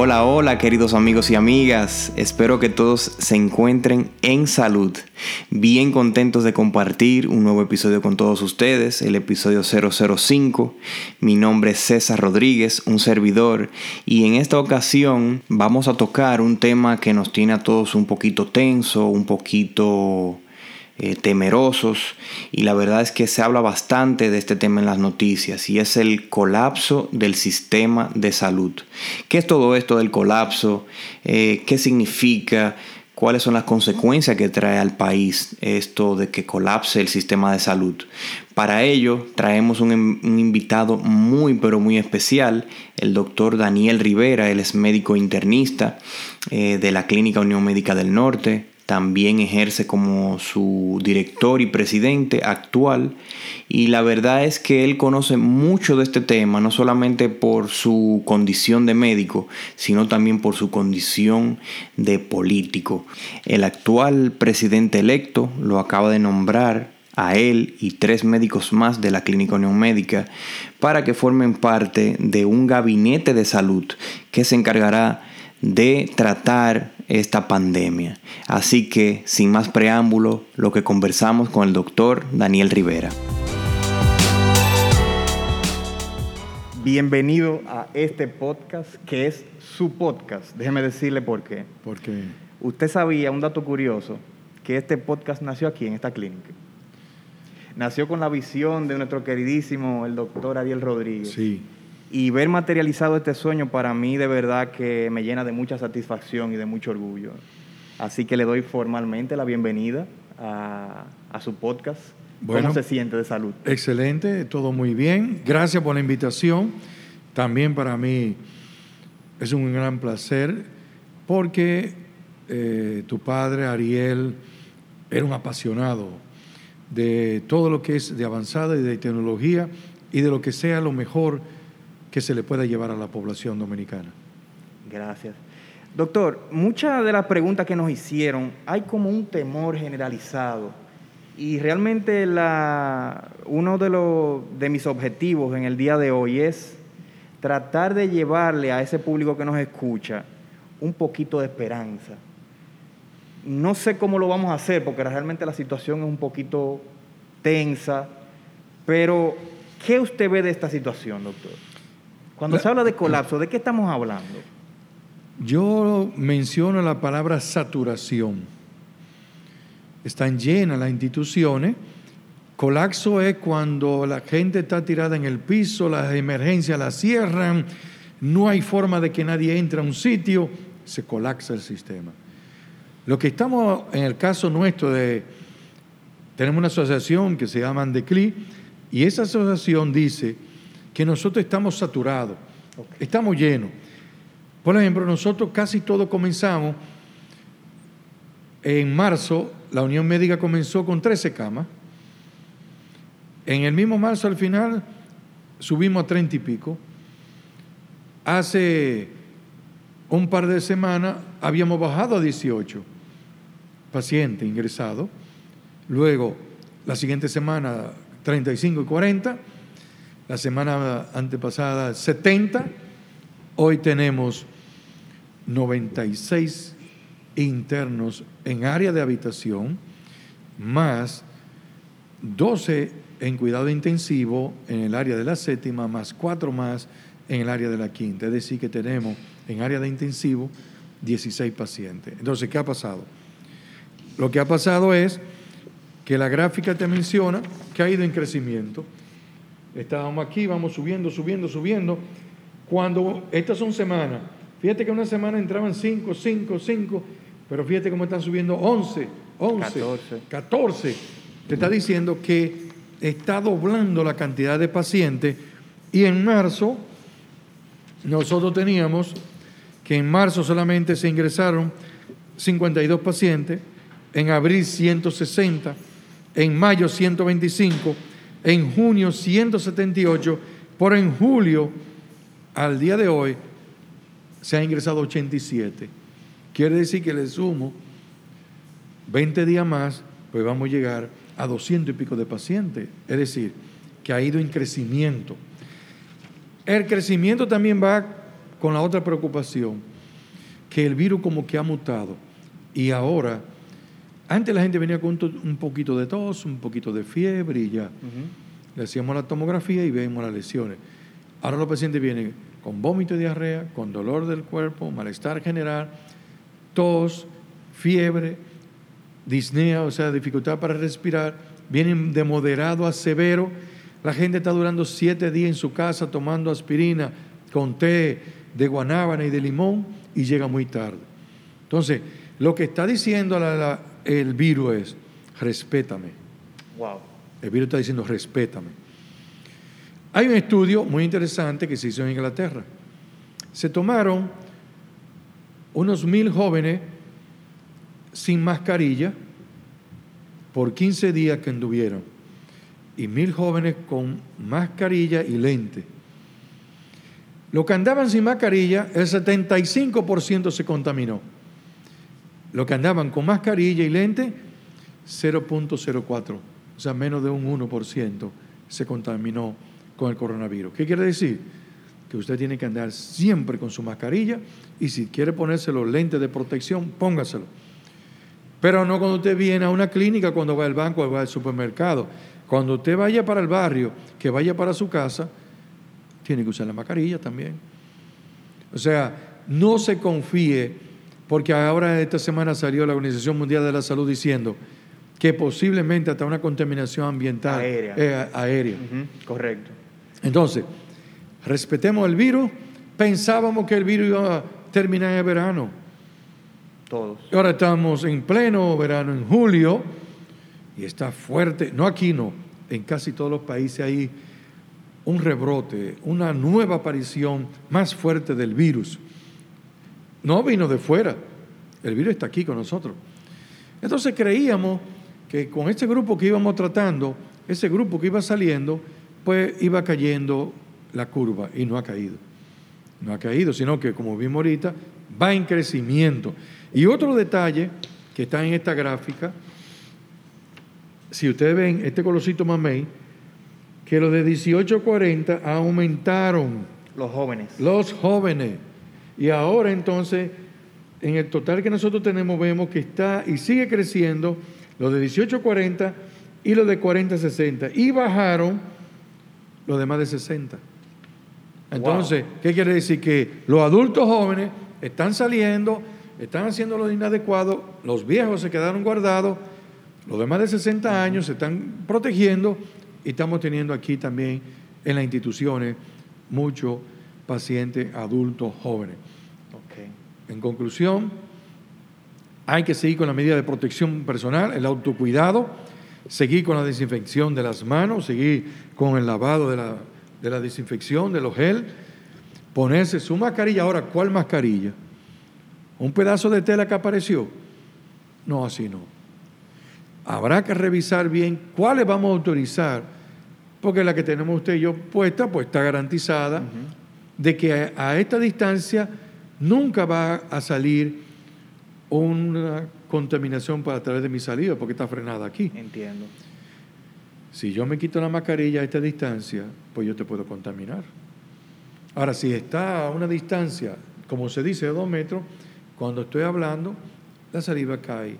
Hola, hola queridos amigos y amigas, espero que todos se encuentren en salud. Bien contentos de compartir un nuevo episodio con todos ustedes, el episodio 005. Mi nombre es César Rodríguez, un servidor, y en esta ocasión vamos a tocar un tema que nos tiene a todos un poquito tenso, un poquito eh, temerosos y la verdad es que se habla bastante de este tema en las noticias y es el colapso del sistema de salud. ¿Qué es todo esto del colapso? Eh, ¿Qué significa? ¿Cuáles son las consecuencias que trae al país esto de que colapse el sistema de salud? Para ello traemos un, invitado muy pero muy especial, el doctor Daniel Rivera, él es médico internista eh, de la Clínica Unión Médica del Norte, también ejerce como su director y presidente actual y la verdad es que él conoce mucho de este tema, no solamente por su condición de médico, sino también por su condición de político. El actual presidente electo lo acaba de nombrar a él y tres médicos más de la Clínica Unión Médica para que formen parte de un gabinete de salud que se encargará de tratar esta pandemia. Así que, sin más preámbulo, lo que conversamos con el doctor Daniel Rivera. Bienvenido a este podcast que es su podcast. Déjeme decirle por qué. ¿Por qué? Usted sabía un dato curioso que este podcast nació aquí en esta clínica. Nació con la visión de nuestro queridísimo el doctor Ariel Rodríguez. Sí y ver materializado este sueño para mí de verdad que me llena de mucha satisfacción y de mucho orgullo. Así que le doy formalmente la bienvenida a, su podcast. ¿Cómo se siente de salud? Excelente, todo muy bien. Gracias por la invitación. También para mí es un gran placer porque eh, tu padre, Ariel, era un apasionado de todo lo que es de avanzada y de tecnología y de lo que sea lo mejor que se le pueda llevar a la población dominicana. Gracias. Doctor, muchas de las preguntas que nos hicieron, hay como un temor generalizado y realmente uno de, de mis objetivos en el día de hoy es tratar de llevarle a ese público que nos escucha un poquito de esperanza. No sé cómo lo vamos a hacer porque realmente la situación es un poquito tensa, pero ¿qué usted ve de esta situación, doctor? Cuando se habla de colapso, ¿de qué estamos hablando? Yo menciono la palabra saturación. Están llenas las instituciones. Colapso es cuando la gente está tirada en el piso, las emergencias las cierran, no hay forma de que nadie entre a un sitio, se colapsa el sistema. Lo que estamos en el caso nuestro de, tenemos una asociación que se llama Andecli, y esa asociación dice que nosotros estamos saturados, estamos llenos. Por ejemplo, nosotros casi todo comenzamos, en marzo la Unión Médica comenzó con 13 camas, en el mismo marzo al final subimos a 30 y pico, hace un par de semanas habíamos bajado a 18 pacientes ingresados, luego la siguiente semana 35 y 40, la semana antepasada 70, hoy tenemos 96 internos en área de habitación, más 12 en cuidado intensivo en el área de la séptima, más 4 más en el área de la quinta. Es decir, que tenemos en área de intensivo 16 pacientes. Entonces, ¿qué ha pasado? Lo que ha pasado es que la gráfica te menciona que ha ido en crecimiento. Estábamos aquí, vamos subiendo, subiendo, subiendo. Cuando estas son semanas, fíjate que una semana entraban 5, 5, 5, pero fíjate cómo están subiendo 11, 11, 14. 14. Te está diciendo que está doblando la cantidad de pacientes y en marzo nosotros teníamos que en marzo solamente se ingresaron 52 pacientes, en abril 160, en mayo 125 en junio 178, por en julio al día de hoy se ha ingresado 87. Quiere decir que le sumo 20 días más, pues vamos a llegar a 200 y pico de pacientes. Es decir, que ha ido en crecimiento. El crecimiento también va con la otra preocupación, que el virus como que ha mutado. Y ahora, antes la gente venía con un, poquito de tos, un poquito de fiebre y ya. Le hacíamos la tomografía y vemos las lesiones. Ahora los pacientes vienen con vómito y diarrea, con dolor del cuerpo, malestar general, tos, fiebre, disnea, o sea, dificultad para respirar, vienen de moderado a severo. La gente está durando siete días en su casa tomando aspirina con té de guanábana y de limón y llega muy tarde. Entonces, lo que está diciendo el virus es, respétame. Wow. El virus está diciendo, respétame. Hay un estudio muy interesante que se hizo en Inglaterra. Se tomaron unos mil jóvenes sin mascarilla por 15 días que anduvieron y mil jóvenes con mascarilla y lente. Los que andaban sin mascarilla, el 75% se contaminó. Los que andaban con mascarilla y lente, 0.04, o sea, menos de un 1% se contaminó con el coronavirus. ¿Qué quiere decir? Que usted tiene que andar siempre con su mascarilla y si quiere ponerse los lentes de protección, póngaselo. Pero no cuando usted viene a una clínica, cuando va al banco o va al supermercado. Cuando usted vaya para el barrio, que vaya para su casa, tiene que usar la mascarilla también. O sea, no se confíe, porque ahora esta semana salió la Organización Mundial de la Salud diciendo que posiblemente hasta una contaminación ambiental aérea. Correcto. Entonces, respetemos el virus. Pensábamos que el virus iba a terminar en el verano. Todos. Ahora estamos en pleno verano, en julio, y está fuerte, no aquí no, en casi todos los países hay un rebrote, una nueva aparición más fuerte del virus. No vino de fuera, el virus está aquí con nosotros. Entonces creíamos que con este grupo que íbamos tratando, ese grupo que iba saliendo, pues iba cayendo la curva y no ha caído. No ha caído, sino que como vimos ahorita, va en crecimiento. Y otro detalle que está en esta gráfica, si ustedes ven este colorcito mamey, que los de 18 a 40 aumentaron. Los jóvenes. Los jóvenes. Y ahora entonces, en el total que nosotros tenemos, vemos que está y sigue creciendo los de 18 a 40 y los de 40 a 60. Y bajaron los de más de 60. Entonces, ¿qué quiere decir? Que los adultos jóvenes están saliendo, están haciendo lo inadecuado, los viejos se quedaron guardados, los de más de 60 años se están protegiendo y estamos teniendo aquí también en las instituciones muchos pacientes adultos jóvenes. En conclusión, hay que seguir con la medida de protección personal, el autocuidado, seguir con la desinfección de las manos, seguir con el lavado de la, de la desinfección, de los gel, ponerse su mascarilla. Ahora, ¿cuál mascarilla? ¿Un pedazo de tela que apareció? No, así no. Habrá que revisar bien cuáles vamos a autorizar, porque la que tenemos usted y yo puesta, pues está garantizada de que a, esta distancia nunca va a salir una contaminación para a través de mi salida, porque está frenada aquí. Entiendo. Si yo me quito la mascarilla a esta distancia, pues yo te puedo contaminar. Ahora, si está a una distancia, como se dice, de dos metros, cuando estoy hablando, la saliva cae.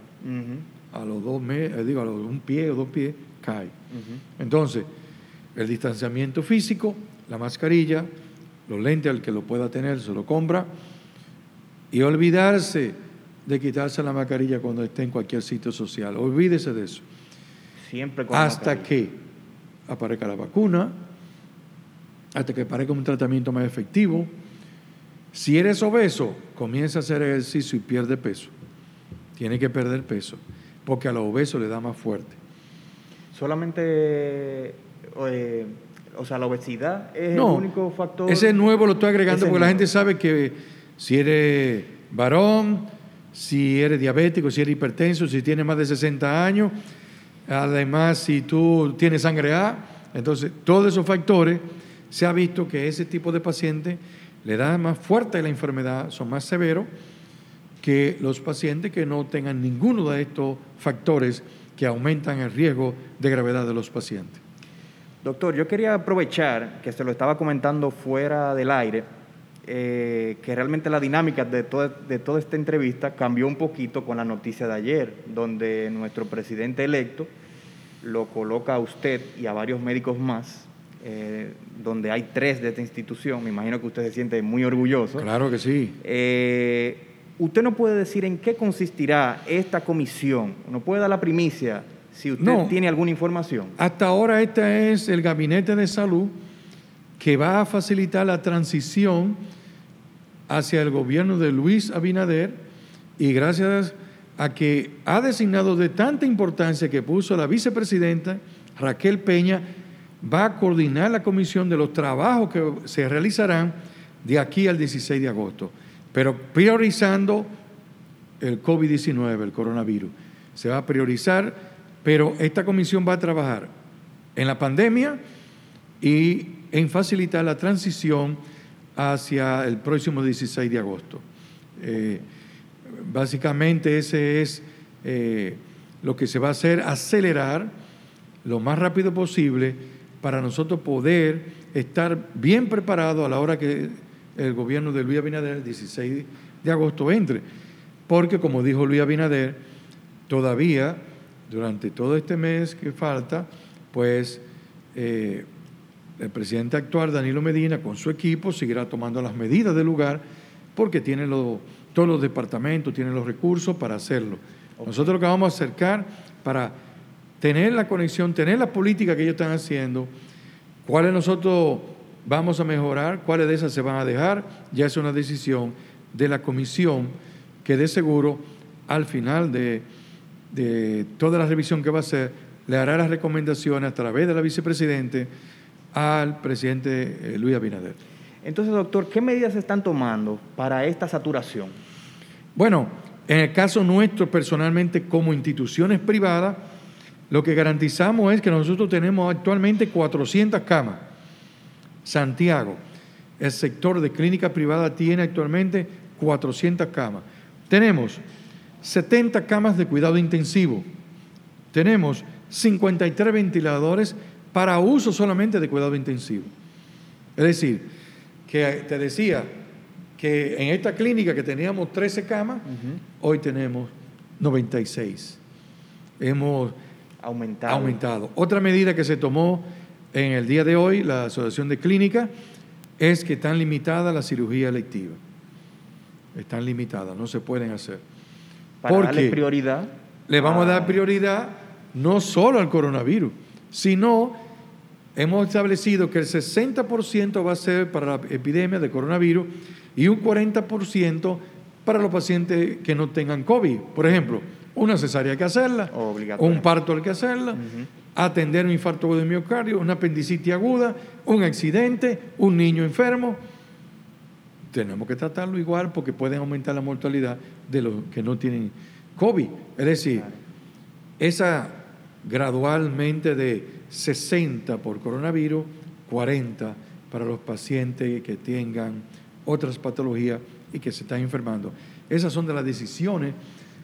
A los dos metros, eh, digo, a los un pie o dos pies, cae. Entonces, el distanciamiento físico, la mascarilla, los lentes al que lo pueda tener, se lo compra. Y olvidarse de quitarse la mascarilla cuando esté en cualquier sitio social. Olvídese de eso. Siempre con Hasta que aparezca la vacuna, hasta que aparezca un tratamiento más efectivo. Si eres obeso, comienza a hacer ejercicio y pierde peso. Tiene que perder peso, porque a los obesos le da más fuerte. Solamente, eh, o sea, la obesidad es el único factor. Ese nuevo lo estoy agregando porque la gente sabe que si eres varón, si eres diabético, si eres hipertenso, si tienes más de 60 años, además si tú tienes sangre A, entonces todos esos factores se ha visto que ese tipo de paciente le da más fuerte la enfermedad, son más severos que los pacientes que no tengan ninguno de estos factores que aumentan el riesgo de gravedad de los pacientes. Doctor, yo quería aprovechar que se lo estaba comentando fuera del aire eh, que realmente la dinámica de toda, de toda esta entrevista cambió un poquito con la noticia de ayer, donde nuestro presidente electo lo coloca a usted y a varios médicos más, eh, donde hay tres de esta institución. Me imagino que usted se siente muy orgulloso. Claro que sí. Eh, ¿Usted no puede decir en qué consistirá esta comisión? ¿No puede dar la primicia si usted tiene alguna información? Hasta ahora este es el Gabinete de Salud que va a facilitar la transición hacia el gobierno de Luis Abinader y gracias a que ha designado de tanta importancia que puso la vicepresidenta Raquel Peña, va a coordinar la comisión de los trabajos que se realizarán de aquí al 16 de agosto pero priorizando el COVID-19, el coronavirus. Se va a priorizar, pero esta comisión va a trabajar en la pandemia y en facilitar la transición hacia el próximo 16 de agosto. Eh, básicamente ese es eh, lo que se va a hacer, acelerar lo más rápido posible para nosotros poder estar bien preparados a la hora que el gobierno de Luis Abinader el 16 de agosto entre. Porque, como dijo Luis Abinader, todavía, durante todo este mes que falta, pues eh, el presidente actual, Danilo Medina, con su equipo, seguirá tomando las medidas del lugar porque tiene todos los departamentos, tienen los recursos para hacerlo. Nosotros lo que vamos a acercar para tener la conexión, tener la política que ellos están haciendo, cuáles nosotros vamos a mejorar, cuáles de esas se van a dejar, ya es una decisión de la comisión que de seguro al final de, toda la revisión que va a hacer, le hará las recomendaciones a través de la vicepresidente al presidente eh, Luis Abinader. Entonces, doctor, ¿qué medidas se están tomando para esta saturación? Bueno, en el caso nuestro, personalmente, como instituciones privadas, lo que garantizamos es que nosotros tenemos actualmente 400 camas Santiago, el sector de clínica privada tiene actualmente 400 camas. Tenemos 70 camas de cuidado intensivo. Tenemos 53 ventiladores para uso solamente de cuidado intensivo. Es decir, que te decía que en esta clínica que teníamos 13 camas, hoy tenemos 96. Hemos aumentado. aumentado. Otra medida que se tomó en el día de hoy, la Asociación de Clínica es que están limitadas la cirugía electiva. Están limitadas, no se pueden hacer. Para darle prioridad. Le vamos a dar prioridad no solo al coronavirus, sino hemos establecido que el 60% va a ser para la epidemia de coronavirus y un 40% para los pacientes que no tengan COVID. Por ejemplo, una cesárea hay que hacerla, un parto hay que hacerla, atender un infarto de miocardio, una apendicitis aguda, un accidente, un niño enfermo. Tenemos que tratarlo igual porque pueden aumentar la mortalidad de los que no tienen COVID. Es decir, esa gradualmente de 60 por coronavirus, 40 para los pacientes que tengan otras patologías y que se están enfermando. Esas son de las decisiones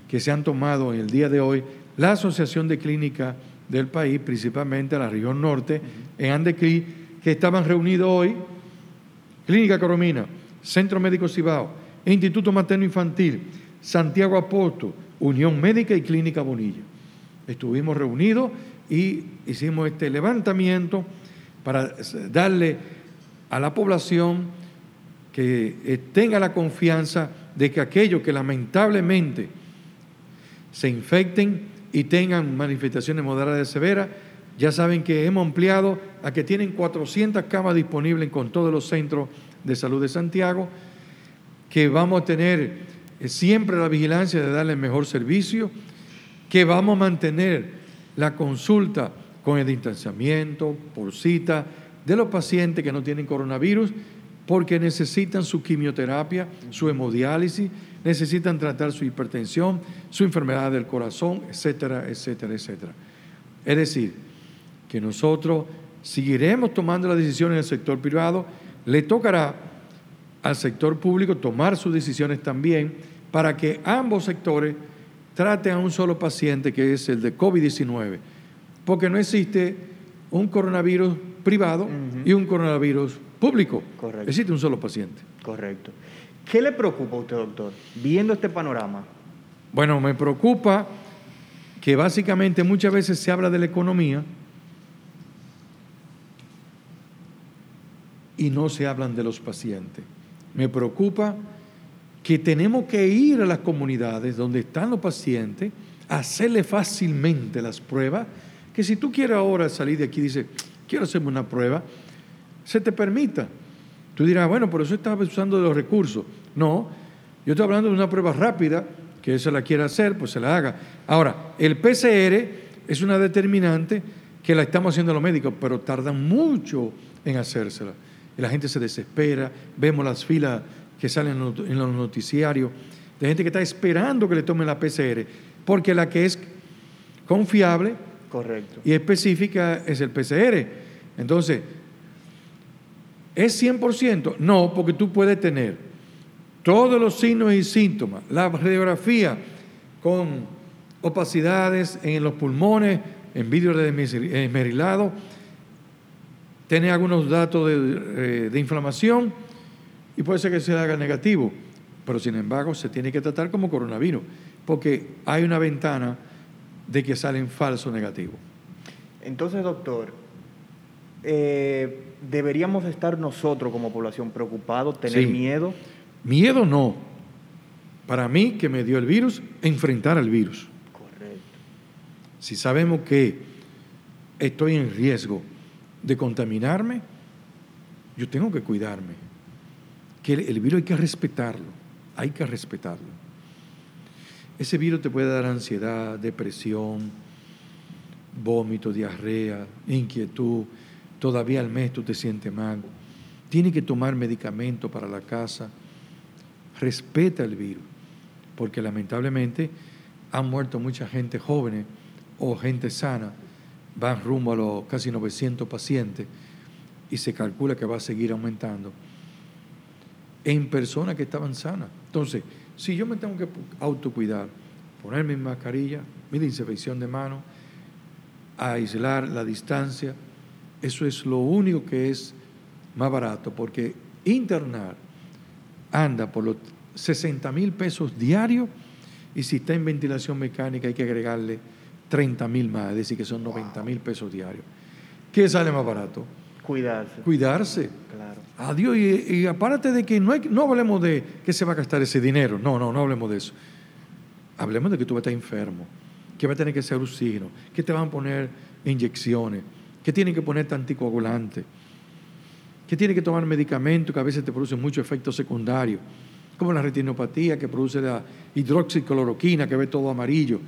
que se han tomado en el día de hoy la Asociación de Clínica del país, principalmente la región norte, en Andecrí, que estaban reunidos hoy, Clínica Coromina, Centro Médico Cibao, Instituto Materno Infantil, Santiago Aposto, Unión Médica y Clínica Bonilla. Estuvimos reunidos y hicimos este levantamiento para darle a la población que tenga la confianza de que aquellos que lamentablemente se infecten y tengan manifestaciones moderadas y severas, ya saben que hemos ampliado a que tienen 400 camas disponibles con todos los centros de salud de Santiago, que vamos a tener eh, siempre la vigilancia de darle el mejor servicio, que vamos a mantener la consulta con el distanciamiento, por cita, de los pacientes que no tienen coronavirus, porque necesitan su quimioterapia, su hemodiálisis, necesitan tratar su hipertensión, su enfermedad del corazón, etcétera, etcétera, etcétera. Es decir, que nosotros seguiremos tomando las decisiones en el sector privado, le tocará al sector público tomar sus decisiones también para que ambos sectores traten a un solo paciente que es el de COVID-19, porque no existe un coronavirus privado y un coronavirus público. Existe un solo paciente. Correcto. ¿Qué le preocupa a usted, doctor, viendo este panorama? Bueno, me preocupa que básicamente muchas veces se habla de la economía y no se hablan de los pacientes. Me preocupa que tenemos que ir a las comunidades donde están los pacientes, hacerle fácilmente las pruebas, que si tú quieres ahora salir de aquí y dices, quiero hacerme una prueba, se te permita. Tú dirás, bueno, por eso estás usando los recursos. No, yo estoy hablando de una prueba rápida, que se la quiera hacer, pues se la haga. Ahora, el PCR es una determinante que la estamos haciendo los médicos, pero tardan mucho en hacérsela. Y la gente se desespera, vemos las filas que salen en los noticiarios de gente que está esperando que le tomen la PCR, porque la que es confiable Correcto. y específica es el PCR. Entonces, ¿es 100%? No, porque tú puedes tener todos los signos y síntomas, la radiografía con opacidades en los pulmones, en vidrio de esmerilado, tiene algunos datos de, eh, de, inflamación y puede ser que se haga negativo, pero sin embargo se tiene que tratar como coronavirus, porque hay una ventana de que salen falsos negativos. Entonces, doctor, eh, ¿deberíamos estar nosotros como población preocupados, tener miedo? Miedo no. Para mí, que me dio el virus, enfrentar al virus. Correcto. Si sabemos que estoy en riesgo de contaminarme, yo tengo que cuidarme. Que el, virus hay que respetarlo, hay que respetarlo. Ese virus te puede dar ansiedad, depresión, vómito, diarrea, inquietud. Todavía al mes tú te sientes mal. Tiene que tomar medicamento para la casa. Respeta el virus, porque lamentablemente han muerto mucha gente joven o gente sana van rumbo a los casi 900 pacientes y se calcula que va a seguir aumentando en personas que estaban sanas. Entonces, si yo me tengo que autocuidar, ponerme mi mascarilla, mi desinfección de manos, aislar la distancia, eso es lo único que es más barato, porque internar anda por los 60 mil pesos diarios y si está en ventilación mecánica hay que agregarle 30 mil más, es decir, que son 90 mil pesos diarios. ¿Qué sale más barato? Cuidarse. Cuidarse. Claro. Adiós. Y, aparte de que no, hay, no hablemos de que se va a gastar ese dinero. No, no, no hablemos de eso. Hablemos de que tú vas a estar enfermo, que vas a tener que hacer oxígeno, que te van a poner inyecciones, que tienen que ponerte anticoagulante, que tienen que tomar medicamentos que a veces te producen muchos efectos secundarios, como la retinopatía que produce la hidroxicloroquina que ve todo amarillo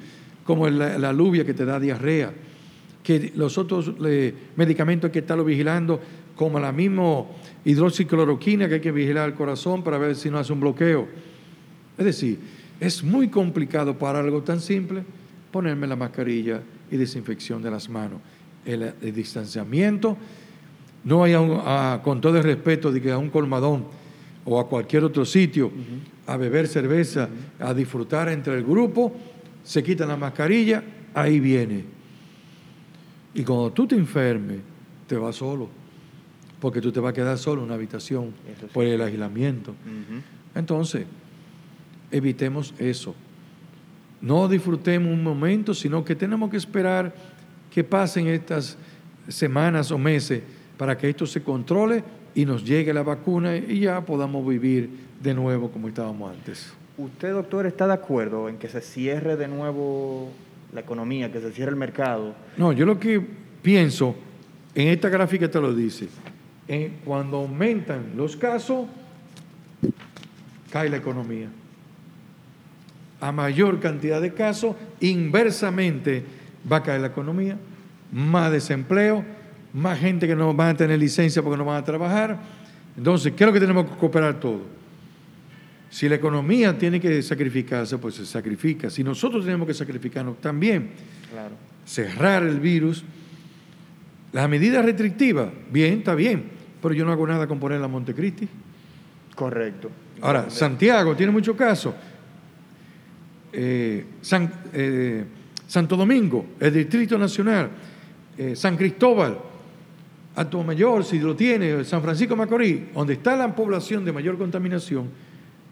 como la, la aluvia que te da diarrea, que los otros medicamentos hay que estarlo vigilando, como la misma hidroxicloroquina que hay que vigilar el corazón para ver si no hace un bloqueo. Es decir, es muy complicado para algo tan simple ponerme la mascarilla y desinfección de las manos. El, distanciamiento, no hay, con todo el respeto de que a un colmadón o a cualquier otro sitio a beber cerveza, a disfrutar entre el grupo, se quita la mascarilla, ahí viene. Y cuando tú te enfermes, te vas solo, porque tú te vas a quedar solo en una habitación por el aislamiento. Entonces, evitemos eso. No disfrutemos un momento, sino que tenemos que esperar que pasen estas semanas o meses para que esto se controle y nos llegue la vacuna y ya podamos vivir de nuevo como estábamos antes. ¿Usted, doctor, está de acuerdo en que se cierre de nuevo la economía, que se cierre el mercado? No, yo lo que pienso, en esta gráfica te lo dice, cuando aumentan los casos, cae la economía. A mayor cantidad de casos, inversamente va a caer la economía, más desempleo, más gente que no van a tener licencia porque no van a trabajar. Entonces, ¿qué es lo que tenemos que cooperar todos? Si la economía tiene que sacrificarse, pues se sacrifica. Si nosotros tenemos que sacrificarnos también, claro. cerrar el virus, las medidas restrictivas, bien, está bien, pero yo no hago nada con poner la Montecristi. Correcto. Ahora, Santiago tiene mucho caso. Eh, eh, Santo Domingo, el Distrito Nacional, eh, San Cristóbal, a mayor, si lo tiene, San Francisco Macorís, donde está la población de mayor contaminación,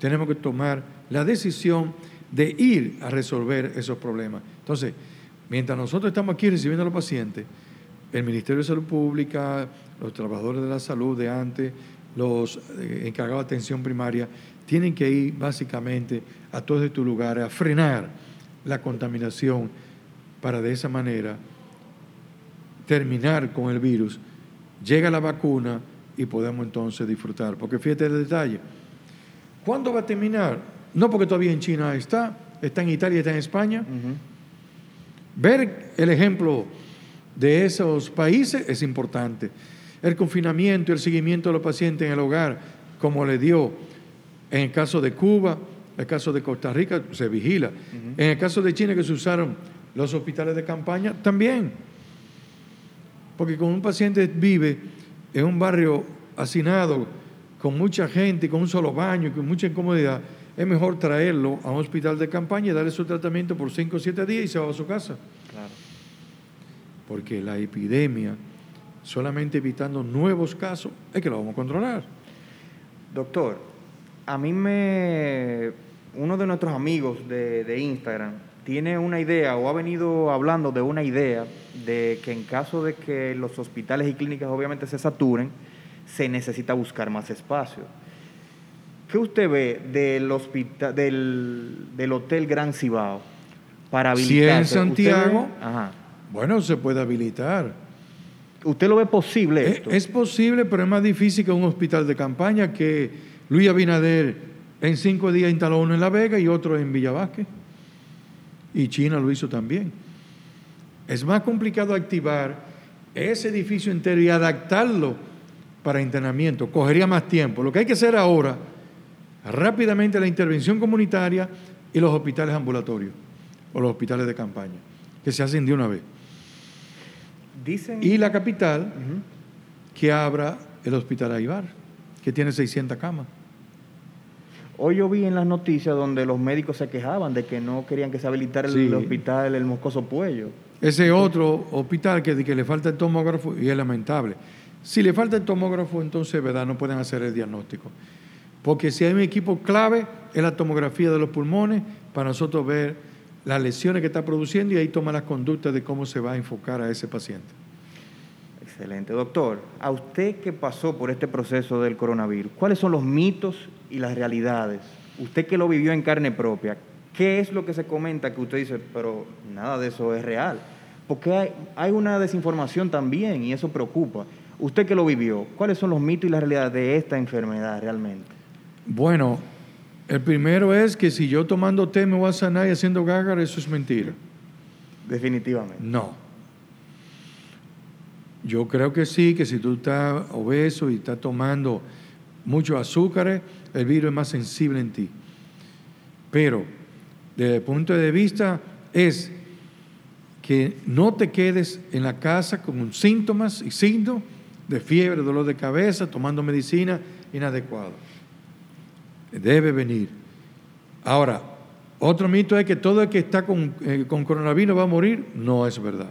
tenemos que tomar la decisión de ir a resolver esos problemas. Entonces, mientras nosotros estamos aquí recibiendo a los pacientes, el Ministerio de Salud Pública, los trabajadores de la salud de antes, los eh, encargados de atención primaria, tienen que ir básicamente a todos estos lugares a frenar la contaminación para de esa manera terminar con el virus. Llega la vacuna y podemos entonces disfrutar. Porque fíjate el detalle. ¿Cuándo va a terminar? No porque todavía en China está, está en Italia, está en España. Ver el ejemplo de esos países es importante. El confinamiento y el seguimiento de los pacientes en el hogar, como le dio en el caso de Cuba, en el caso de Costa Rica, se vigila. En el caso de China, que se usaron los hospitales de campaña, también. Porque cuando un paciente vive en un barrio hacinado, con mucha gente, con un solo baño, con mucha incomodidad, es mejor traerlo a un hospital de campaña y darle su tratamiento por 5 o 7 días y se va a su casa. Claro. Porque la epidemia, solamente evitando nuevos casos, es que lo vamos a controlar. Doctor, a mí me. Uno de nuestros amigos de, de Instagram tiene una idea o ha venido hablando de una idea de que en caso de que los hospitales y clínicas obviamente se saturen, se necesita buscar más espacio. ¿Qué usted ve del, hospital, del, Hotel Gran Cibao para habilitar? Si en Santiago, bueno, se puede habilitar. ¿Usted lo ve posible esto? Es, posible, pero es más difícil que un hospital de campaña que Luis Abinader en cinco días instaló uno en La Vega y otro en Villavasque. Y China lo hizo también. Es más complicado activar ese edificio entero y adaptarlo para internamiento. Cogería más tiempo. Lo que hay que hacer ahora rápidamente la intervención comunitaria y los hospitales ambulatorios o los hospitales de campaña, que se hacen de una vez. Y la capital, que abra el hospital Aibar, que tiene 600 camas. Hoy yo vi en las noticias donde los médicos se quejaban de que no querían que se habilitara el hospital El Moscoso Puello. Ese otro hospital que, que le falta el tomógrafo y es lamentable. Si le falta el tomógrafo, entonces, ¿verdad? No pueden hacer el diagnóstico. Porque si hay un equipo clave, es la tomografía de los pulmones para nosotros ver las lesiones que está produciendo y ahí toma las conductas de cómo se va a enfocar a ese paciente. Excelente. Doctor, a usted que pasó por este proceso del coronavirus, ¿cuáles son los mitos y las realidades? Usted que lo vivió en carne propia, ¿qué es lo que se comenta que usted dice, pero nada de eso es real? Porque hay, hay una desinformación también y eso preocupa. Usted que lo vivió, ¿cuáles son los mitos y las realidades de esta enfermedad realmente? Bueno, el primero es que si yo tomando té me voy a sanar y haciendo gágar, eso es mentira. Definitivamente. No. Yo creo que sí, que si tú estás obeso y estás tomando mucho azúcar, el virus es más sensible en ti. Pero, desde el punto de vista, es que no te quedes en la casa con síntomas y signos de fiebre, dolor de cabeza, tomando medicina inadecuada debe venir. Ahora, otro mito es que todo el que está con, eh, con, coronavirus va a morir. No es verdad.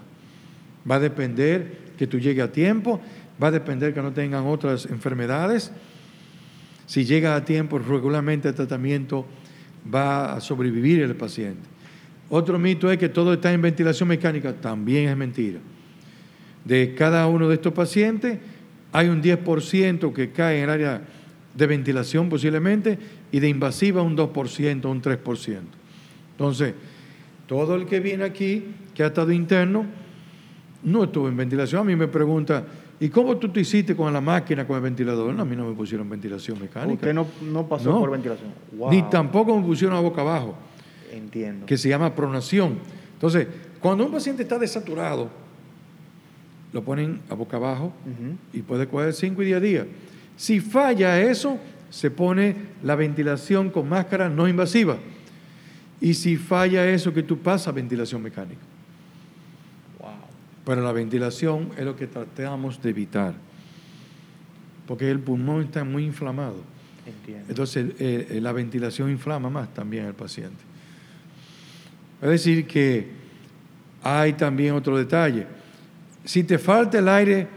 Va a depender que tú llegues a tiempo, va a depender que no tengan otras enfermedades. Si llega a tiempo, regularmente el tratamiento va a sobrevivir el paciente. Otro mito es que todo está en ventilación mecánica. También es mentira. De cada uno de estos pacientes, hay un 10% que cae en el área de ventilación posiblemente y de invasiva un 2%, un 3%. Entonces, todo el que viene aquí, que ha estado interno, no estuvo en ventilación. A mí me pregunta, ¿y cómo tú te hiciste con la máquina, con el ventilador? No, a mí no me pusieron ventilación mecánica. Usted no, no pasó por ventilación. Ni tampoco me pusieron a boca abajo. Entiendo. Que se llama pronación. Entonces, cuando un paciente está desaturado, lo ponen a boca abajo y puede coger 5 y 10 días. Si falla eso, se pone la ventilación con máscara no invasiva. Y si falla eso, que tú pasas ventilación mecánica. Wow. Pero la ventilación es lo que tratamos de evitar. Porque el pulmón está muy inflamado. Entiendo. Entonces, eh, eh, la ventilación inflama más también al paciente. Es decir, que hay también otro detalle. Si te falta el aire,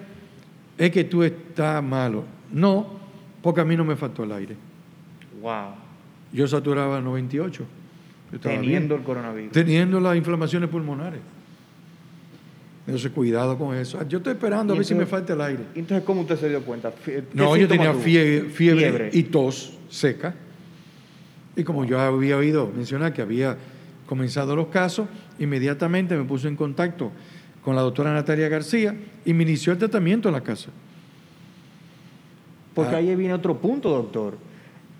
es que tú estás malo. No, porque a mí no me faltó el aire. Wow. Yo saturaba 98. Yo estaba Teniendo bien. el coronavirus. Teniendo las inflamaciones pulmonares. Entonces, cuidado con eso. Yo estoy esperando a ver si me falta el aire. Entonces, ¿cómo usted se dio cuenta? ¿Qué No, yo tenía tuvo? fiebre, fiebre, Fiebre. y tos seca. Y como yo había oído mencionar que había comenzado los casos, inmediatamente me puse en contacto con la doctora Natalia García y me inició el tratamiento en la casa. Porque Ah. ahí viene otro punto, doctor.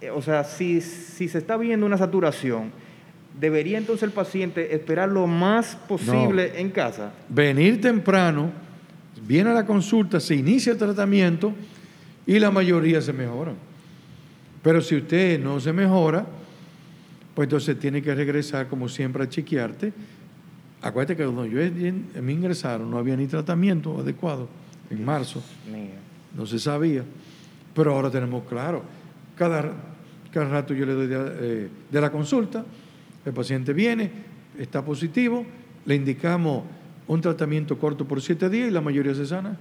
Eh, O sea, si, si se está viendo una saturación, ¿debería entonces el paciente esperar lo más posible en casa? Venir temprano, viene a la consulta, se inicia el tratamiento y la mayoría se mejoran. Pero si usted no se mejora, pues entonces tiene que regresar como siempre a chequearte. Acuérdate que cuando yo me ingresaron no había ni tratamiento adecuado en marzo, no se sabía. Pero ahora tenemos claro, cada, cada rato yo le doy de, eh, de la consulta, el paciente viene, está positivo, le indicamos un tratamiento corto por siete días y la mayoría se sana.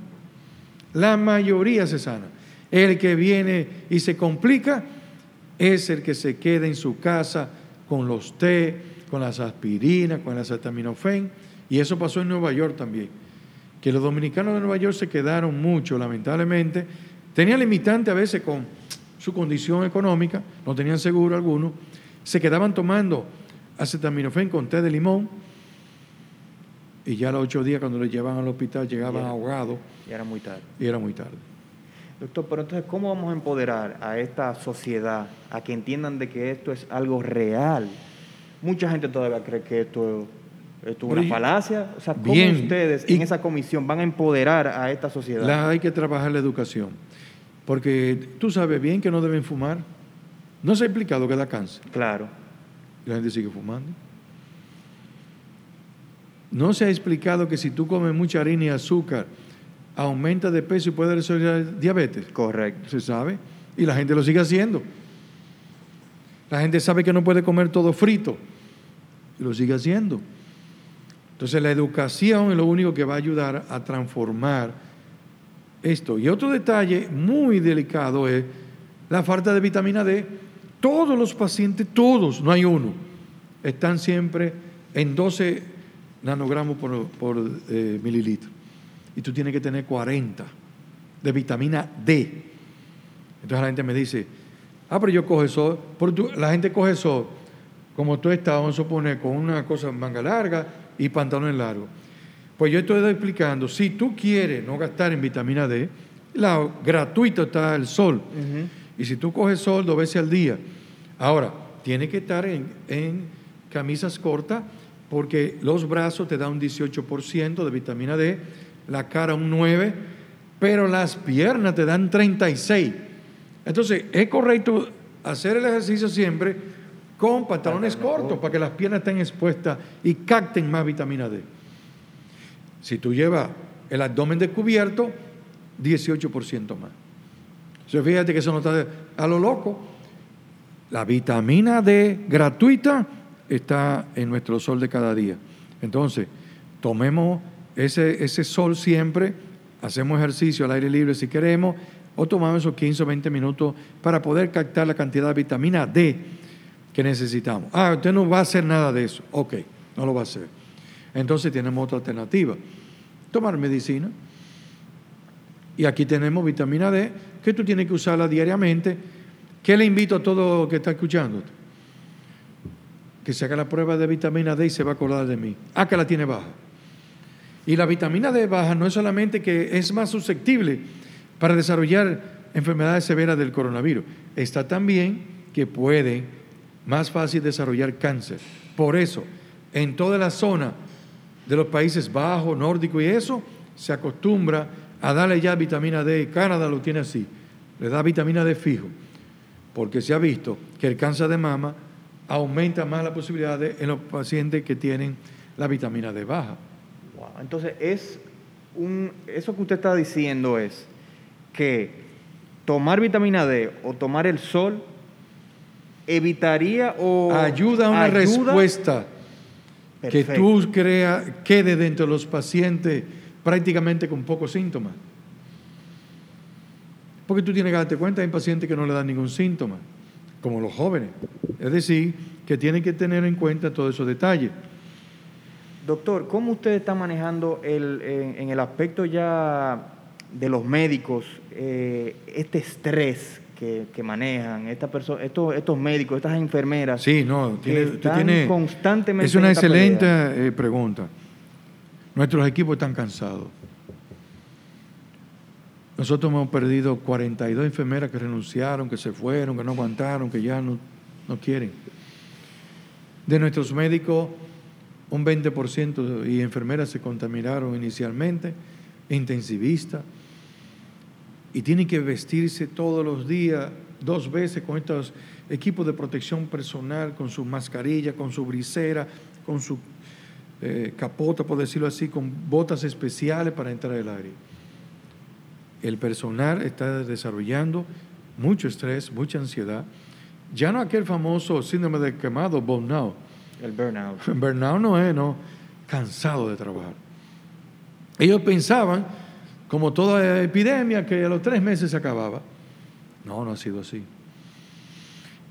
La mayoría se sana. El que viene y se complica es el que se queda en su casa con los té, con las aspirinas, con el acetaminofén. Y eso pasó en Nueva York también. Que los dominicanos de Nueva York se quedaron mucho, lamentablemente. Tenían limitante a veces con su condición económica, no tenían seguro alguno. Se quedaban tomando acetaminofén con té de limón. Y ya a los ocho días, cuando los llevaban al hospital, llegaban ahogados Ya era muy tarde. y era muy tarde. Doctor, pero entonces, ¿cómo vamos a empoderar a esta sociedad a que entiendan de que esto es algo real? Mucha gente todavía cree que esto, esto es una falacia. O sea, ¿cómo Bien, ustedes en esa comisión van a empoderar a esta sociedad? La, hay que trabajar la educación. Porque tú sabes bien que no deben fumar. No se ha explicado que da cáncer. Claro. Y la gente sigue fumando. No se ha explicado que si tú comes mucha harina y azúcar, aumenta de peso y puede desarrollar diabetes. Correcto. Se sabe. Y la gente lo sigue haciendo. La gente sabe que no puede comer todo frito. Y lo sigue haciendo. Entonces la educación es lo único que va a ayudar a transformar esto. Y otro detalle muy delicado es la falta de vitamina D. Todos los pacientes, todos, no hay uno, están siempre en 12 nanogramos por, eh, mililitro. Y tú tienes que tener 40 de vitamina D. Entonces la gente me dice, ah, pero yo coge sol. Pero tú- la gente coge sol, como tú estás, vamos a suponer, con una cosa manga larga y pantalones largos. Pues yo estoy explicando, si tú quieres no gastar en vitamina D, la, gratuito está el sol. Y si tú coges sol dos veces al día, ahora, tiene que estar en, en camisas cortas porque los brazos te dan un 18% de vitamina D, la cara un 9%, pero las piernas te dan 36%. Entonces, es correcto hacer el ejercicio siempre con pantalones cortos para que las piernas estén expuestas y capten más vitamina D. Si tú llevas el abdomen descubierto, 18% más. Entonces, fíjate que eso no está a lo loco. La vitamina D gratuita está en nuestro sol de cada día. Entonces, tomemos ese, ese sol siempre, hacemos ejercicio al aire libre si queremos, o tomamos esos 15 o 20 minutos para poder captar la cantidad de vitamina D que necesitamos. Ah, usted no va a hacer nada de eso. Ok, no lo va a hacer. Entonces tenemos otra alternativa. Tomar medicina. Y aquí tenemos vitamina D, que tú tienes que usarla diariamente. ¿Qué le invito a todo que está escuchando? Que se haga la prueba de vitamina D y se va a acordar de mí. Ah, que la tiene baja. Y la vitamina D baja no es solamente que es más susceptible para desarrollar enfermedades severas del coronavirus, está también que puede más fácil desarrollar cáncer. Por eso, en toda la zona de los Países Bajos, Nórdicos y eso, se acostumbra a darle ya vitamina D. Canadá lo tiene así, le da vitamina D fijo, porque se ha visto que el cáncer de mama aumenta más la posibilidad en los pacientes que tienen la vitamina D baja. Wow. Entonces, es un, eso que usted está diciendo es que tomar vitamina D o tomar el sol evitaría o ayuda a una ayuda- respuesta que tú crea, quede dentro de los pacientes prácticamente con pocos síntomas. Porque tú tienes que darte cuenta, hay pacientes que no le dan ningún síntoma, como los jóvenes. Es decir, que tienen que tener en cuenta todos esos detalles. Doctor, ¿cómo usted está manejando el, en, el aspecto ya de los médicos eh, este estrés que, manejan esta estos, estos médicos, estas enfermeras? Sí, no, tiene, constantemente. Es una excelente eh, pregunta. Nuestros equipos están cansados. Nosotros hemos perdido 42 enfermeras que renunciaron, que se fueron, que no aguantaron, que ya no, no quieren. De nuestros médicos, un 20% y enfermeras se contaminaron inicialmente, intensivistas, y tienen que vestirse todos los días, dos veces con estos equipos de protección personal, con su mascarilla, con su brisera, con su eh, capota, por decirlo así, con botas especiales para entrar al área el personal está desarrollando mucho estrés, mucha ansiedad. Ya no aquel famoso síndrome de quemado, burnout. El burnout. Burnout no es, no, cansado de trabajar. Ellos pensaban, como toda epidemia, que a los tres meses se acababa. No, no ha sido así.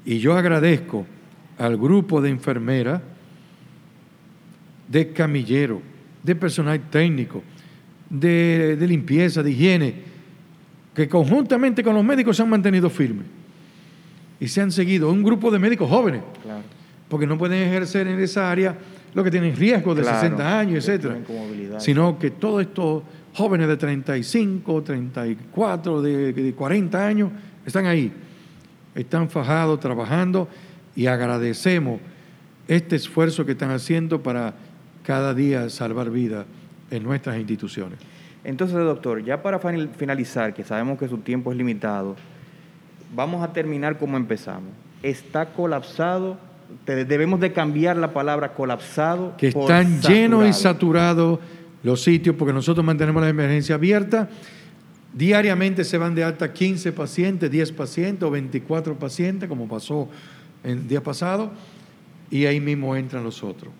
Y yo agradezco al grupo de enfermeras, de camillero, de personal técnico, de, de limpieza, de higiene, que conjuntamente con los médicos se han mantenido firmes. Y se han seguido un grupo de médicos jóvenes, porque no pueden ejercer en esa área lo que tienen riesgo de 60 años, etcétera, sino que todos estos jóvenes de 35, 34, de, de 40 años están ahí, están fajados, trabajando y agradecemos este esfuerzo que están haciendo para cada día salvar vidas en nuestras instituciones. Entonces, doctor, ya para finalizar, que sabemos que su tiempo es limitado, vamos a terminar como empezamos. Está colapsado, debemos de cambiar la palabra colapsado. Que están llenos y saturados los sitios porque nosotros mantenemos la emergencia abierta. Diariamente se van de alta 15 pacientes, 10 pacientes o 24 pacientes, como pasó el día pasado, y ahí mismo entran los otros.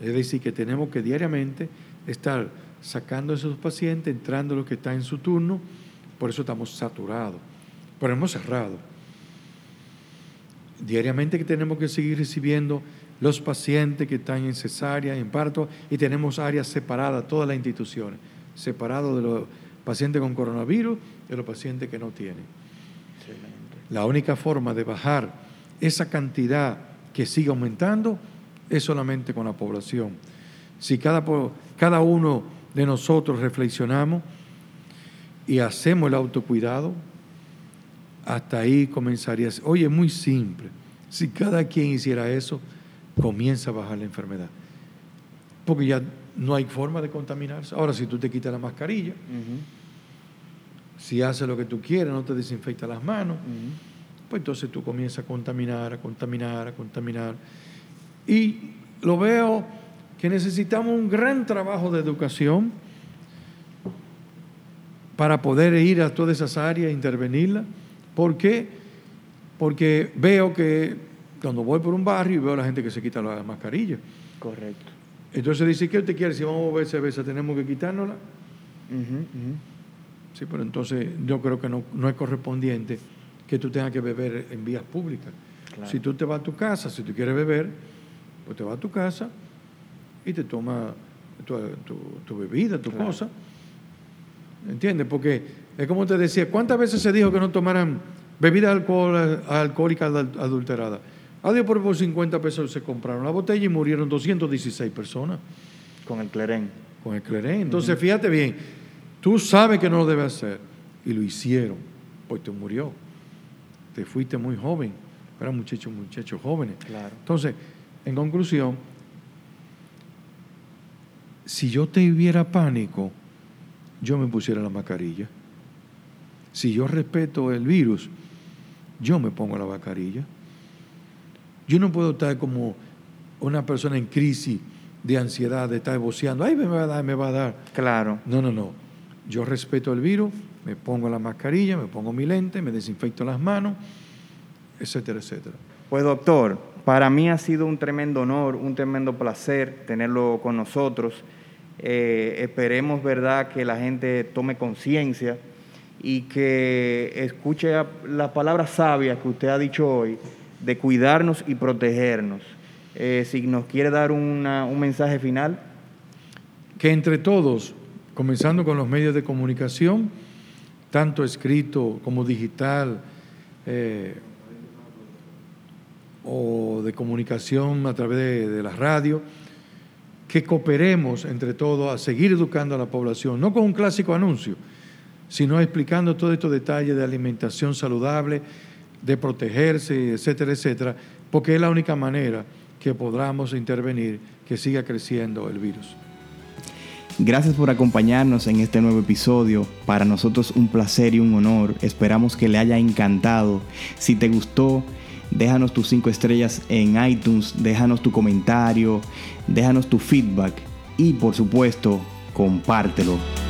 Es decir, que tenemos que diariamente estar sacando a esos pacientes, entrando los que están en su turno, por eso estamos saturados, pero hemos cerrado. Diariamente que tenemos que seguir recibiendo los pacientes que están en cesárea, en parto, y tenemos áreas separadas, todas las instituciones, separados de los pacientes con coronavirus y de los pacientes que no tienen. La única forma de bajar esa cantidad que sigue aumentando es solamente con la población. Si cada, cada uno de nosotros reflexionamos y hacemos el autocuidado, hasta ahí comenzaría. Oye, es muy simple. Si cada quien hiciera eso, comienza a bajar la enfermedad. Porque ya no hay forma de contaminarse. Ahora, si tú te quitas la mascarilla, si haces lo que tú quieres, no te desinfectas las manos, pues entonces tú comienzas a contaminar, a contaminar, a contaminar. Y lo veo que necesitamos un gran trabajo de educación para poder ir a todas esas áreas e intervenirlas. ¿Por qué? Porque veo que cuando voy por un barrio y veo a la gente que se quita la mascarilla. Correcto. Entonces dice, ¿qué usted quiere? Si vamos a beber cerveza, ¿tenemos que quitárnosla? Sí, pero entonces yo creo que no, es correspondiente que tú tengas que beber en vías públicas. Si tú te vas a tu casa, si tú quieres beber, pues te vas a tu casa, y te toma tu, bebida, tu cosa. ¿Entiendes? Porque es como te decía, ¿cuántas veces se dijo que no tomaran bebida alcohol, alcohólica adulterada? Adiós por, por 50 pesos se compraron la botella y murieron 216 personas. Con el clerén. Con el clerén. Entonces, fíjate bien, tú sabes que no lo debes hacer y lo hicieron, pues te murió. Te fuiste muy joven, eran muchachos, muchachos jóvenes. Claro. Entonces, en conclusión, si yo te tuviera pánico, yo me pusiera la mascarilla. Si yo respeto el virus, yo me pongo la mascarilla. Yo no puedo estar como una persona en crisis de ansiedad, de estar boceando, ay, me va a dar, me va a dar. Claro. No, no, no. Yo respeto el virus, me pongo la mascarilla, me pongo mi lente, me desinfecto las manos, etcétera, etcétera. Pues doctor, para mí ha sido un tremendo honor, un tremendo placer tenerlo con nosotros. Eh, esperemos, ¿verdad?, que la gente tome conciencia y que escuche la palabra sabia que usted ha dicho hoy de cuidarnos y protegernos. Eh, si nos quiere dar un mensaje final. Que entre todos, comenzando con los medios de comunicación, tanto escrito como digital, eh, o de comunicación a través de, de la radio, que cooperemos entre todos a seguir educando a la población, no con un clásico anuncio, sino explicando todos estos detalles de alimentación saludable, de protegerse, etcétera, etcétera, porque es la única manera que podamos intervenir que siga creciendo el virus. Gracias por acompañarnos en este nuevo episodio. Para nosotros un placer y un honor. Esperamos que le haya encantado. Si te gustó, déjanos tus cinco estrellas en iTunes, déjanos tu comentario, déjanos tu feedback y por supuesto, compártelo.